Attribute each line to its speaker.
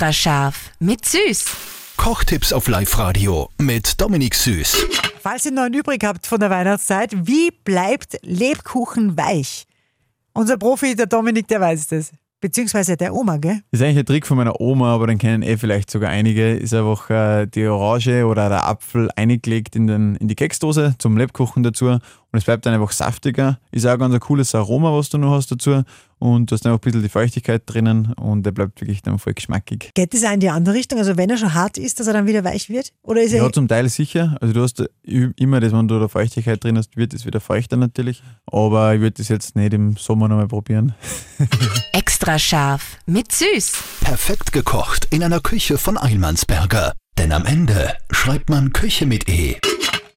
Speaker 1: Extra scharf mit Süß.
Speaker 2: Kochtipps auf Live-Radio mit Dominik Süß.
Speaker 3: Falls ihr noch einen übrig habt von der Weihnachtszeit, wie bleibt Lebkuchen weich? Unser Profi, der Dominik, der weiß das. Beziehungsweise der Oma, gell?
Speaker 4: Das ist eigentlich ein Trick von meiner Oma, aber den kennen eh vielleicht sogar einige. Ist einfach äh, die Orange oder der Apfel eingelegt in, den, in die Keksdose zum Lebkuchen dazu und es bleibt dann einfach saftiger. Ist auch ganz ein cooles Aroma, was du noch hast dazu und du hast einfach ein bisschen die Feuchtigkeit drinnen und der bleibt wirklich dann voll geschmackig.
Speaker 3: Geht das auch in die andere Richtung? Also wenn er schon hart ist, dass er dann wieder weich wird? Oder ist er
Speaker 4: Ja, zum Teil sicher. Also du hast immer das, wenn du da Feuchtigkeit drin hast, wird es wieder feuchter natürlich. Aber ich würde das jetzt nicht im Sommer nochmal probieren.
Speaker 1: Extra scharf mit Süß.
Speaker 2: Perfekt gekocht in einer Küche von Eilmannsberger. Denn am Ende schreibt man Küche mit E.